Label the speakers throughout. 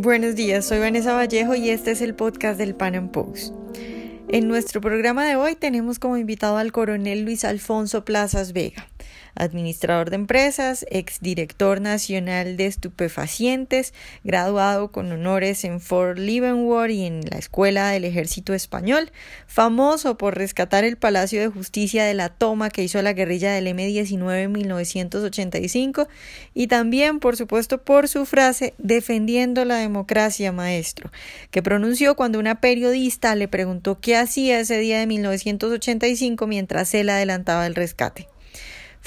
Speaker 1: Buenos días, soy Vanessa Vallejo y este es el podcast del Pan Am Post. En nuestro programa de hoy tenemos como invitado al coronel Luis Alfonso Plazas Vega administrador de empresas, exdirector nacional de estupefacientes, graduado con honores en Fort Leavenworth y en la Escuela del Ejército Español, famoso por rescatar el Palacio de Justicia de la toma que hizo la guerrilla del M-19 en 1985 y también, por supuesto, por su frase defendiendo la democracia, maestro, que pronunció cuando una periodista le preguntó qué hacía ese día de 1985 mientras él adelantaba el rescate.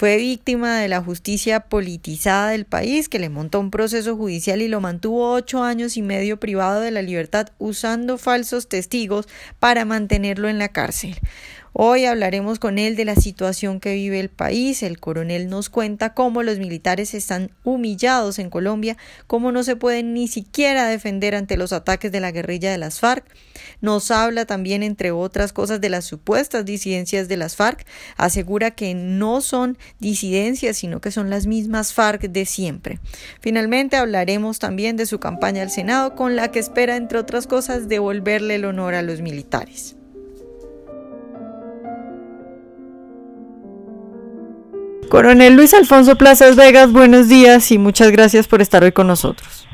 Speaker 1: Fue víctima de la justicia politizada del país que le montó un proceso judicial y lo mantuvo ocho años y medio privado de la libertad usando falsos testigos para mantenerlo en la cárcel. Hoy hablaremos con él de la situación que vive el país. El coronel nos cuenta cómo los militares están humillados en Colombia, cómo no se pueden ni siquiera defender ante los ataques de la guerrilla de las FARC. Nos habla también, entre otras cosas, de las supuestas disidencias de las FARC. Asegura que no son disidencias, sino que son las mismas FARC de siempre. Finalmente hablaremos también de su campaña al Senado, con la que espera, entre otras cosas, devolverle el honor a los militares. Coronel Luis Alfonso Plazas Vegas, buenos días y muchas gracias por estar hoy con nosotros.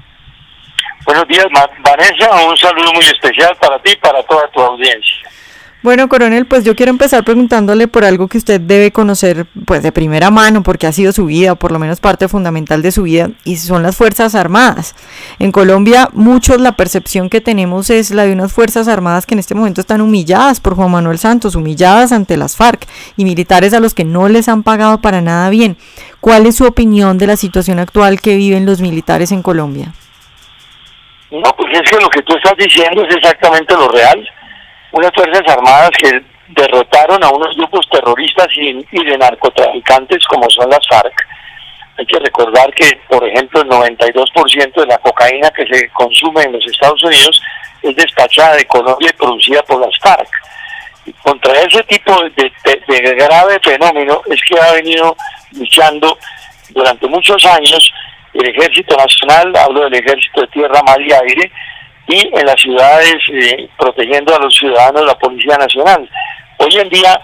Speaker 2: Buenos días, Vanessa. Un saludo muy especial para ti y para toda tu audiencia.
Speaker 1: Bueno, coronel, pues yo quiero empezar preguntándole por algo que usted debe conocer pues de primera mano porque ha sido su vida, o por lo menos parte fundamental de su vida, y son las Fuerzas Armadas. En Colombia, muchos la percepción que tenemos es la de unas Fuerzas Armadas que en este momento están humilladas por Juan Manuel Santos, humilladas ante las FARC y militares a los que no les han pagado para nada bien. ¿Cuál es su opinión de la situación actual que viven los militares en Colombia?
Speaker 2: No, pues es que lo que tú estás diciendo es exactamente lo real unas Fuerzas Armadas que derrotaron a unos grupos terroristas y, de narcotraficantes como son las FARC. Hay que recordar que, por ejemplo, el 92% de la cocaína que se consume en los Estados Unidos es despachada de Colombia y producida por las FARC. Y contra ese tipo de, de grave fenómeno es que ha venido luchando durante muchos años el Ejército Nacional, hablo del Ejército de Tierra, Mar y Aire, y en las ciudades eh, protegiendo a los ciudadanos la Policía Nacional. Hoy en día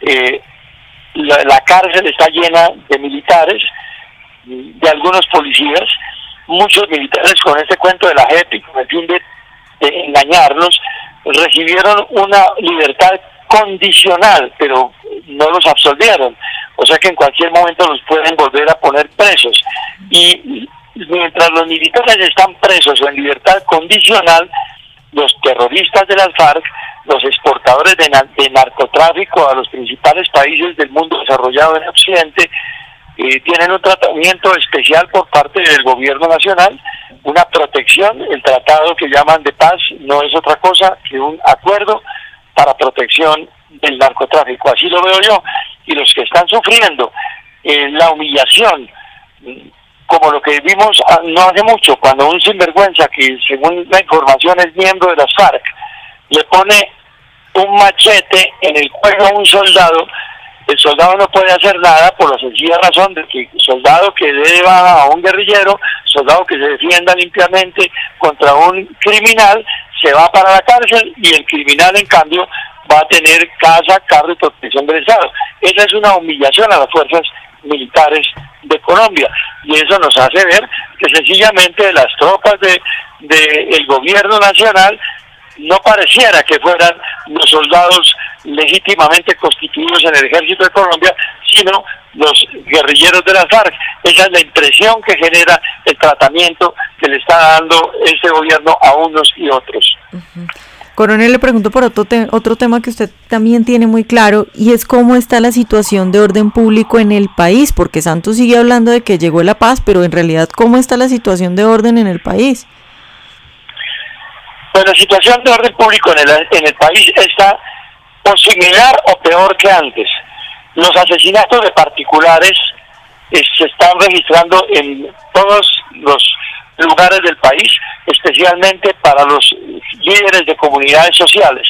Speaker 2: eh, la, cárcel está llena de militares, de algunos policías, muchos militares con este cuento de la JEP con el fin de engañarlos, recibieron una libertad condicional, pero no los absolvieron. O sea que en cualquier momento los pueden volver a poner presos. Y mientras los militares están presos o en libertad condicional, los terroristas de las FARC, los exportadores de, narcotráfico a los principales países del mundo desarrollado en Occidente, eh, tienen un tratamiento especial por parte del gobierno nacional, una protección, el tratado que llaman de paz no es otra cosa que un acuerdo para protección del narcotráfico, así lo veo yo, y los que están sufriendo eh, la humillación como lo que vimos ah, no hace mucho, cuando un sinvergüenza, que según la información es miembro de las FARC, le pone un machete en el cuello a un soldado, el soldado no puede hacer nada por la sencilla razón de que soldado que deba a un guerrillero, soldado que se defienda limpiamente contra un criminal, se va para la cárcel y el criminal en cambio va a tener casa, carro y protección del Estado. Esa es una humillación a las fuerzas militares de Colombia y eso nos hace ver que sencillamente las tropas de, el gobierno nacional no pareciera que fueran los soldados legítimamente constituidos en el ejército de Colombia, sino los guerrilleros de las FARC. Esa es la impresión que genera el tratamiento que le está dando este gobierno a unos y otros.
Speaker 1: Coronel, le pregunto por otro, otro tema que usted también tiene muy claro y es cómo está la situación de orden público en el país, porque Santos sigue hablando de que llegó la paz, pero en realidad, ¿cómo está la situación de orden en el país?
Speaker 2: Pues la situación de orden público en el, en el país está o similar o peor que antes. Los asesinatos de particulares eh, se están registrando en todos los lugares del país, especialmente para los líderes de comunidades sociales.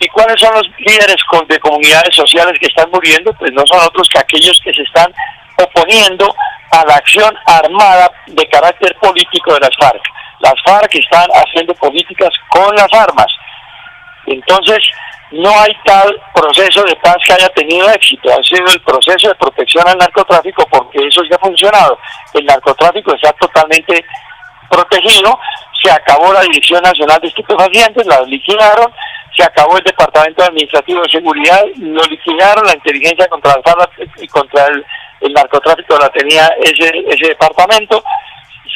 Speaker 2: ¿Y cuáles son los líderes de comunidades sociales que están muriendo? Pues no son otros que aquellos que se están oponiendo a la acción armada de carácter político de las FARC. Las FARC están haciendo políticas con las armas. Entonces, no hay tal proceso de paz que haya tenido éxito. Ha sido el proceso de protección al narcotráfico porque eso ya ha funcionado. El narcotráfico está totalmente protegido. Se acabó la Dirección Nacional de Estupefacientes, la liquidaron. Se acabó el Departamento Administrativo de Seguridad, lo liquidaron. La inteligencia contra, y contra el, el narcotráfico la tenía ese, ese departamento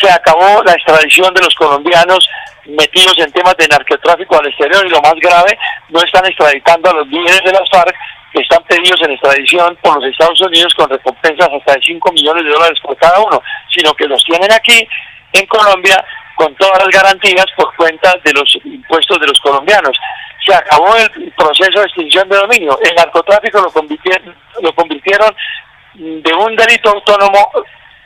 Speaker 2: se acabó la extradición de los colombianos metidos en temas de narcotráfico al exterior y lo más grave, no están extraditando a los líderes de las FARC que están pedidos en extradición por los Estados Unidos con recompensas hasta de 5 millones de dólares por cada uno, sino que los tienen aquí en Colombia con todas las garantías por cuenta de los impuestos de los colombianos. Se acabó el proceso de extinción de dominio. El narcotráfico lo convirtieron, lo convirtieron de un delito autónomo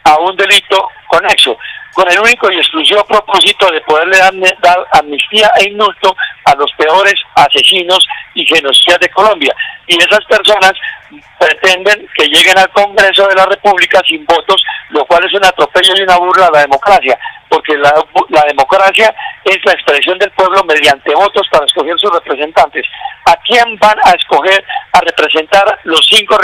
Speaker 2: a un delito conexo con el único y exclusivo propósito de poderle dar, amnistía e indulto a los peores asesinos y genocidas de Colombia. Y esas personas pretenden que lleguen al Congreso de la República sin votos, lo cual es un atropello y una burla a la democracia, porque la, la democracia es la expresión del pueblo mediante votos para escoger sus representantes. ¿A quién van a escoger a representar los cinco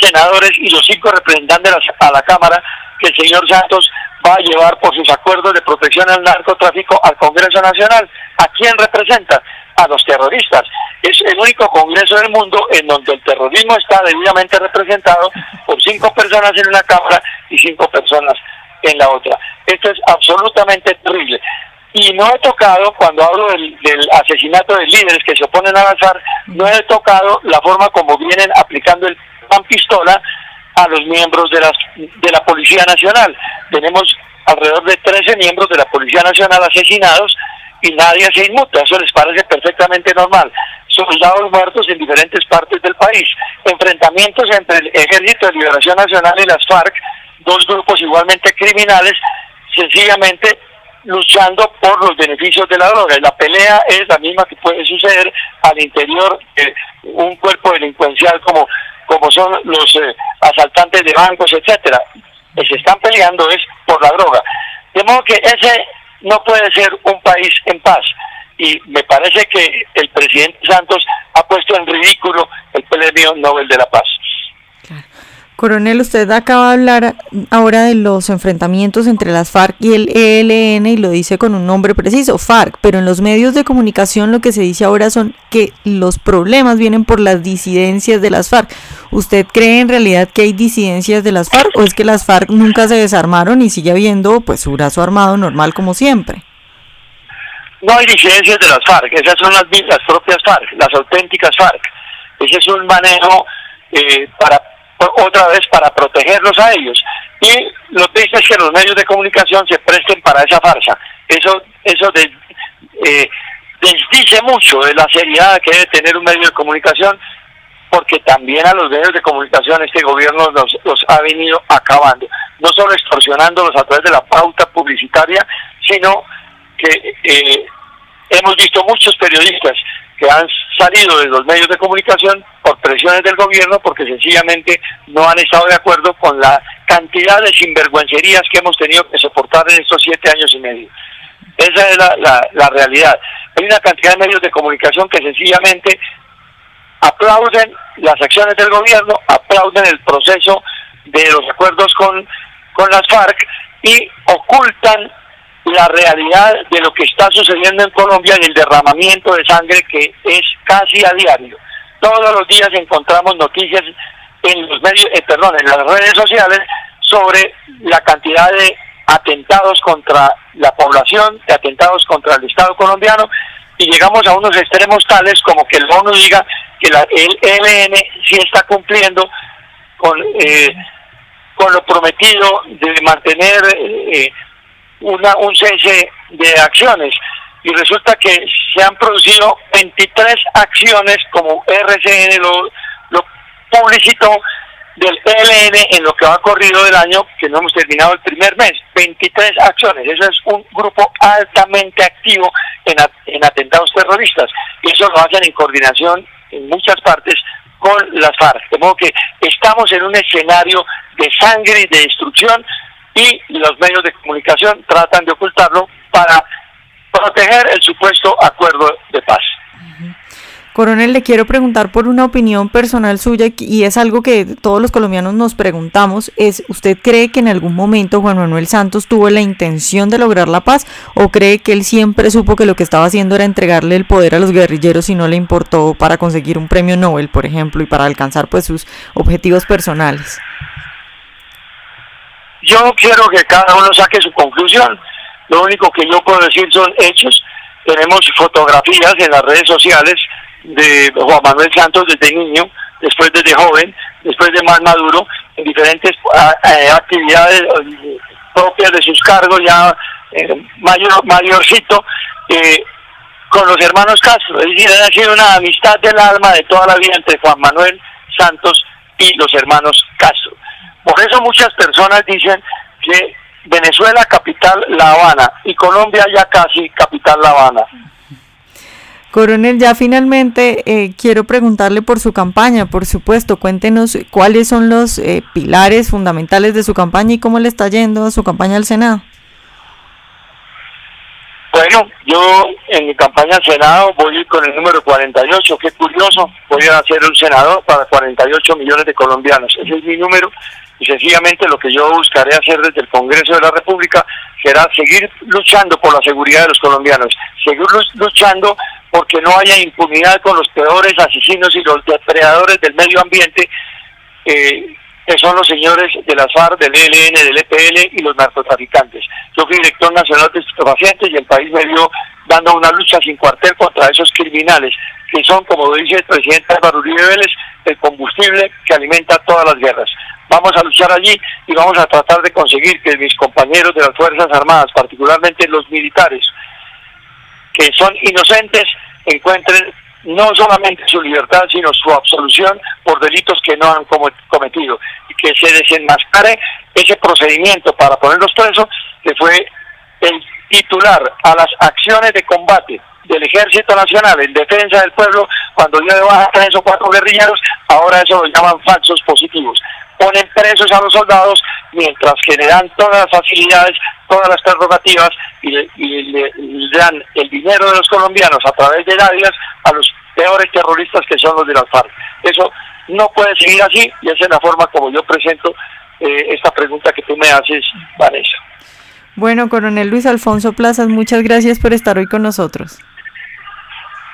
Speaker 2: senadores y los cinco representantes a la Cámara que el señor Santos va a llevar por sus acuerdos de protección al narcotráfico al Congreso Nacional. ¿A quién representa? A los terroristas. Es el único Congreso del mundo en donde el terrorismo está debidamente representado por cinco personas en una Cámara y cinco personas en la otra. Esto es absolutamente terrible. Y no he tocado, cuando hablo del, asesinato de líderes que se oponen a avanzar, no he tocado la forma como vienen aplicando el pan pistola a los miembros de, las, de la Policía Nacional. Tenemos alrededor de 13 miembros de la Policía Nacional asesinados y nadie se inmuta. Eso les parece perfectamente normal. Soldados muertos en diferentes partes del país. Enfrentamientos entre el Ejército de Liberación Nacional y las FARC, dos grupos igualmente criminales, sencillamente luchando por los beneficios de la droga. La pelea es la misma que puede suceder al interior de un cuerpo delincuencial como como son los eh, asaltantes de bancos, etcétera, se están peleando es por la droga. De modo que ese no puede ser un país en paz. Y me parece que el presidente Santos ha puesto en ridículo el premio Nobel de la Paz.
Speaker 1: Coronel, usted acaba de hablar ahora de los enfrentamientos entre las FARC y el ELN y lo dice con un nombre preciso, FARC, pero en los medios de comunicación lo que se dice ahora son que los problemas vienen por las disidencias de las FARC. ¿Usted cree en realidad que hay disidencias de las FARC o es que las FARC nunca se desarmaron y sigue habiendo pues su brazo armado normal como siempre?
Speaker 2: No hay disidencias de las FARC, esas son las, las propias FARC, las auténticas FARC. Ese es un manejo eh, para otra vez para protegerlos a ellos. Y lo triste es que los medios de comunicación se presten para esa farsa. Eso, eso eh, desdice mucho de la seriedad que debe tener un medio de comunicación, porque también a los medios de comunicación este gobierno los, los ha venido acabando, no solo extorsionándolos a través de la pauta publicitaria, sino que eh, hemos visto muchos periodistas que han salido de los medios de comunicación por presiones del gobierno porque sencillamente no han estado de acuerdo con la cantidad de sinvergüencerías que hemos tenido que soportar en estos siete años y medio. Esa es la, la, realidad. Hay una cantidad de medios de comunicación que sencillamente aplauden las acciones del gobierno, aplauden el proceso de los acuerdos con, con las FARC y ocultan la realidad de lo que está sucediendo en Colombia y el derramamiento de sangre que es casi a diario. Todos los días encontramos noticias en los medios, eh, perdón, en las redes sociales sobre la cantidad de atentados contra la población, de atentados contra el Estado colombiano y llegamos a unos extremos tales como que el ONU diga que la, el ELN sí está cumpliendo con eh, con lo prometido de mantener eh, una, un cese de acciones y resulta que se han producido 23 acciones como RCN lo, lo publicitó del ELN en lo que va corrido del año, que no hemos terminado el primer mes, 23 acciones. Eso es un grupo altamente activo en, en atentados terroristas. Y eso lo hacen en coordinación en muchas partes con las FARC. De modo que estamos en un escenario de sangre y de destrucción y los medios de comunicación tratan de ocultarlo para proteger el supuesto acuerdo de paz.
Speaker 1: Coronel, le quiero preguntar por una opinión personal suya y es algo que todos los colombianos nos preguntamos, es ¿usted cree que en algún momento Juan Manuel Santos tuvo la intención de lograr la paz o cree que él siempre supo que lo que estaba haciendo era entregarle el poder a los guerrilleros y no le importó para conseguir un premio Nobel, por ejemplo, y para alcanzar pues sus objetivos personales?
Speaker 2: Yo quiero que cada uno saque su conclusión. Lo único que yo puedo decir son hechos. Tenemos fotografías en las redes sociales de Juan Manuel Santos desde niño, después desde joven, después de más maduro, en diferentes ah, eh, actividades eh, propias de sus cargos, ya eh, mayor, mayorcito, con los hermanos Castro. Es decir, ha sido una amistad del alma de toda la vida entre Juan Manuel Santos y los hermanos Castro. Por eso muchas personas dicen que Venezuela capital La Habana y Colombia ya casi capital La Habana.
Speaker 1: Coronel, ya finalmente eh, quiero preguntarle por su campaña, por supuesto, cuéntenos cuáles son los eh, pilares fundamentales de su campaña y cómo le está yendo a su campaña al Senado.
Speaker 2: Bueno, yo en mi campaña al Senado voy con el número 48, qué curioso, voy a ser un senador para 48 millones de colombianos, ese es mi número y sencillamente lo que yo buscaré hacer desde el Congreso de la República será seguir luchando por la seguridad de los colombianos, seguir luchando porque no haya impunidad con los peores asesinos y los depredadores del medio ambiente, eh, que son los señores de la FARC, del ELN, del EPL y los narcotraficantes. Yo fui director nacional de estupefacientes y el país me dio dando una lucha sin cuartel contra esos criminales, que son, como dice el presidente Álvaro Uribe Vélez, el combustible que alimenta todas las guerras. Vamos a luchar allí y vamos a tratar de conseguir que mis compañeros de las Fuerzas Armadas, particularmente los militares, que son inocentes encuentren no solamente su libertad, sino su absolución por delitos que no han cometido y que se desenmascare ese procedimiento para ponerlos presos, que fue el titular a las acciones de combate del Ejército Nacional en defensa del pueblo, cuando dio de baja tres o cuatro guerrilleros, ahora eso lo llaman falsos positivos. Ponen presos a los soldados mientras que le dan todas las facilidades, todas las prerrogativas y le, dan el dinero de los colombianos a través de dádivas a los peores terroristas que son los de las FARC. Eso no puede seguir así y esa es la forma como yo presento eh, esta pregunta que tú me haces, Vanessa.
Speaker 1: Bueno, coronel Luis Alfonso Plazas, muchas gracias por estar hoy con nosotros.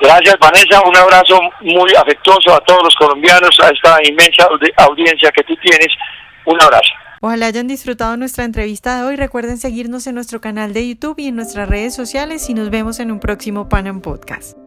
Speaker 2: Gracias, Vanessa. Un abrazo muy afectuoso a todos los colombianos, a esta inmensa audiencia que tú tienes. Un abrazo.
Speaker 1: Ojalá hayan disfrutado nuestra entrevista de hoy. Recuerden seguirnos en nuestro canal de YouTube y en nuestras redes sociales y nos vemos en un próximo Panam Podcast.